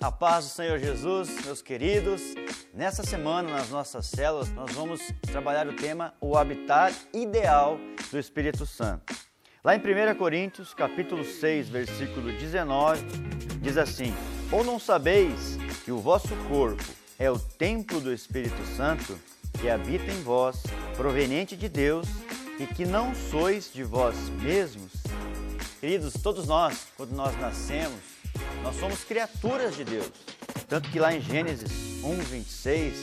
A paz do Senhor Jesus, meus queridos. Nessa semana, nas nossas células, nós vamos trabalhar o tema o habitat ideal do Espírito Santo. Lá em 1 Coríntios, capítulo 6, versículo 19, diz assim: Ou não sabeis que o vosso corpo é o templo do Espírito Santo, que habita em vós, proveniente de Deus, e que não sois de vós mesmos? Queridos, todos nós, quando nós nascemos, nós somos criaturas de Deus. Tanto que lá em Gênesis 1, 26,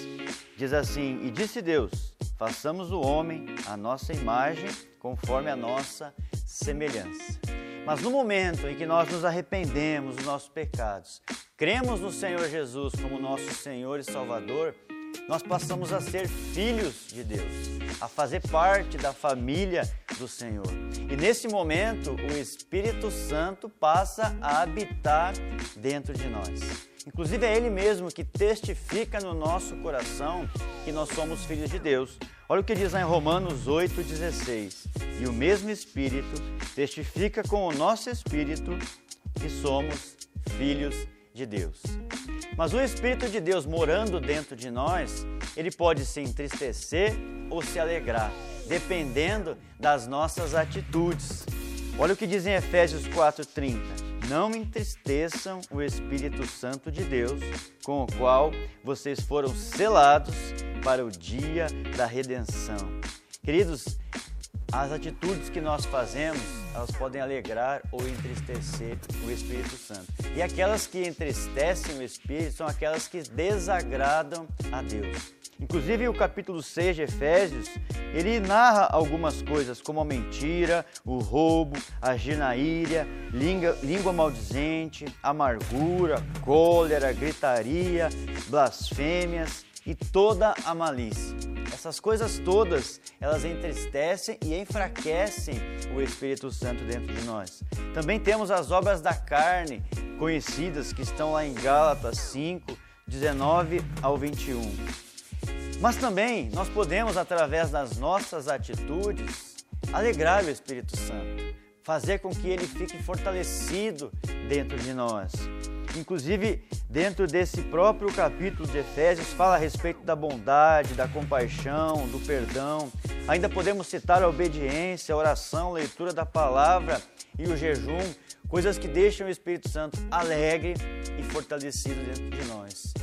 diz assim: E disse Deus: Façamos o homem a nossa imagem, conforme a nossa semelhança. Mas no momento em que nós nos arrependemos dos nossos pecados, cremos no Senhor Jesus como nosso Senhor e Salvador, nós passamos a ser filhos de Deus, a fazer parte da família do Senhor. E nesse momento, o Espírito Santo passa a habitar dentro de nós. Inclusive é Ele mesmo que testifica no nosso coração que nós somos filhos de Deus. Olha o que diz lá em Romanos 8,16. E o mesmo Espírito testifica com o nosso Espírito que somos filhos de Deus. Mas o Espírito de Deus morando dentro de nós, ele pode se entristecer ou se alegrar, dependendo das nossas atitudes. Olha o que diz em Efésios 4:30. Não entristeçam o Espírito Santo de Deus, com o qual vocês foram selados para o dia da redenção. Queridos, as atitudes que nós fazemos, elas podem alegrar ou entristecer o Espírito Santo. E aquelas que entristecem o Espírito são aquelas que desagradam a Deus. Inclusive o capítulo 6 de Efésios, ele narra algumas coisas como a mentira, o roubo, a ginaíria, língua, língua maldizente, amargura, cólera, gritaria, blasfêmias e toda a malícia. Essas coisas todas, elas entristecem e enfraquecem o Espírito Santo dentro de nós. Também temos as obras da carne, conhecidas, que estão lá em Gálatas 5, 19 ao 21. Mas também nós podemos, através das nossas atitudes, alegrar o Espírito Santo, fazer com que ele fique fortalecido dentro de nós. Inclusive, dentro desse próprio capítulo de Efésios, fala a respeito da bondade, da compaixão, do perdão. Ainda podemos citar a obediência, a oração, a leitura da palavra e o jejum, coisas que deixam o Espírito Santo alegre e fortalecido dentro de nós.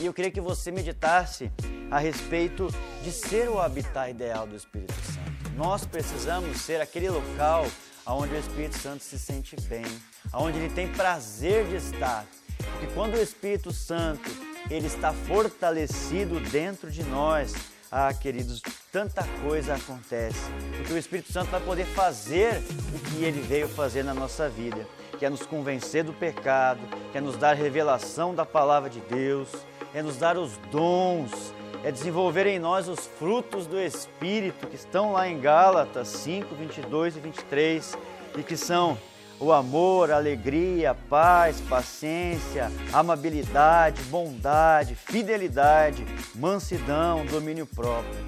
E eu queria que você meditasse a respeito de ser o habitat ideal do Espírito Santo. Nós precisamos ser aquele local onde o Espírito Santo se sente bem, onde ele tem prazer de estar. Porque quando o Espírito Santo ele está fortalecido dentro de nós, ah, queridos, tanta coisa acontece. Porque o Espírito Santo vai poder fazer o que ele veio fazer na nossa vida, que é nos convencer do pecado, que é nos dar revelação da palavra de Deus, é nos dar os dons, é desenvolver em nós os frutos do Espírito que estão lá em Gálatas 5, 22 e 23 e que são o amor, alegria, paz, paciência, amabilidade, bondade, fidelidade, mansidão, domínio próprio.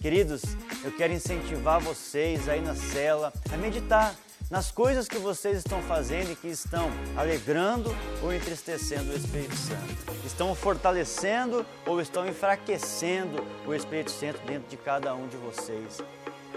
Queridos, eu quero incentivar vocês aí na cela a meditar nas coisas que vocês estão fazendo e que estão alegrando ou entristecendo o Espírito Santo. Estão fortalecendo ou estão enfraquecendo o Espírito Santo dentro de cada um de vocês.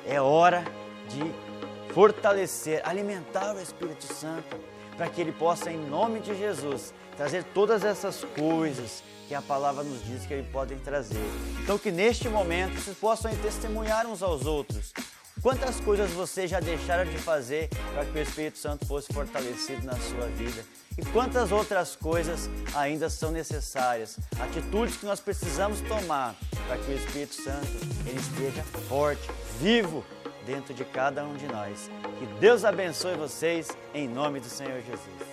É hora de fortalecer, alimentar o Espírito Santo para que ele possa, em nome de Jesus, trazer todas essas coisas que a palavra nos diz que ele pode trazer. Então que neste momento vocês possam testemunhar uns aos outros Quantas coisas você já deixaram de fazer para que o Espírito Santo fosse fortalecido na sua vida? E quantas outras coisas ainda são necessárias? Atitudes que nós precisamos tomar para que o Espírito Santo ele esteja forte, vivo dentro de cada um de nós. Que Deus abençoe vocês em nome do Senhor Jesus.